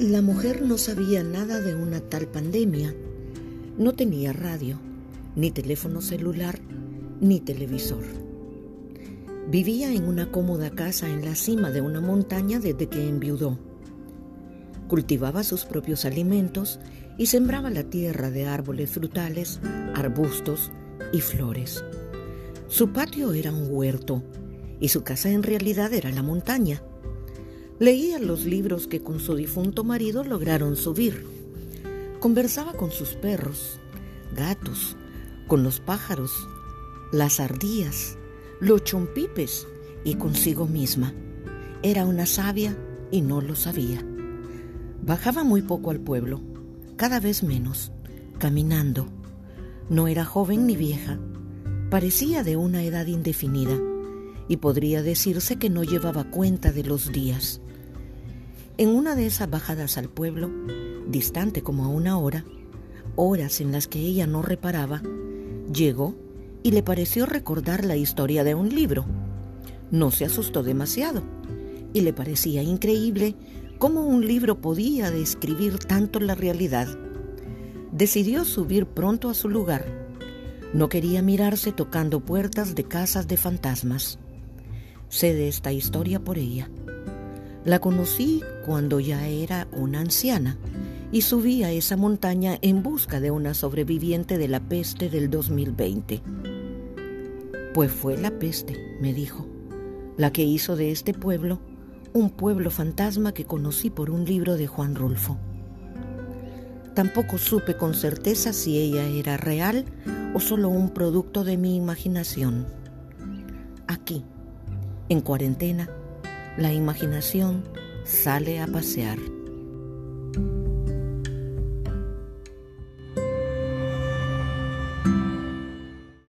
La mujer no sabía nada de una tal pandemia. No tenía radio, ni teléfono celular, ni televisor. Vivía en una cómoda casa en la cima de una montaña desde que enviudó. Cultivaba sus propios alimentos y sembraba la tierra de árboles frutales, arbustos y flores. Su patio era un huerto y su casa en realidad era la montaña. Leía los libros que con su difunto marido lograron subir. Conversaba con sus perros, gatos, con los pájaros, las ardillas, los chompipes y consigo misma. Era una sabia y no lo sabía. Bajaba muy poco al pueblo, cada vez menos, caminando. No era joven ni vieja, parecía de una edad indefinida y podría decirse que no llevaba cuenta de los días. En una de esas bajadas al pueblo, distante como a una hora, horas en las que ella no reparaba, llegó y le pareció recordar la historia de un libro. No se asustó demasiado y le parecía increíble cómo un libro podía describir tanto la realidad. Decidió subir pronto a su lugar. No quería mirarse tocando puertas de casas de fantasmas. Sé de esta historia por ella. La conocí cuando ya era una anciana y subí a esa montaña en busca de una sobreviviente de la peste del 2020. Pues fue la peste, me dijo, la que hizo de este pueblo un pueblo fantasma que conocí por un libro de Juan Rulfo. Tampoco supe con certeza si ella era real o solo un producto de mi imaginación. Aquí, en cuarentena, la imaginación sale a pasear.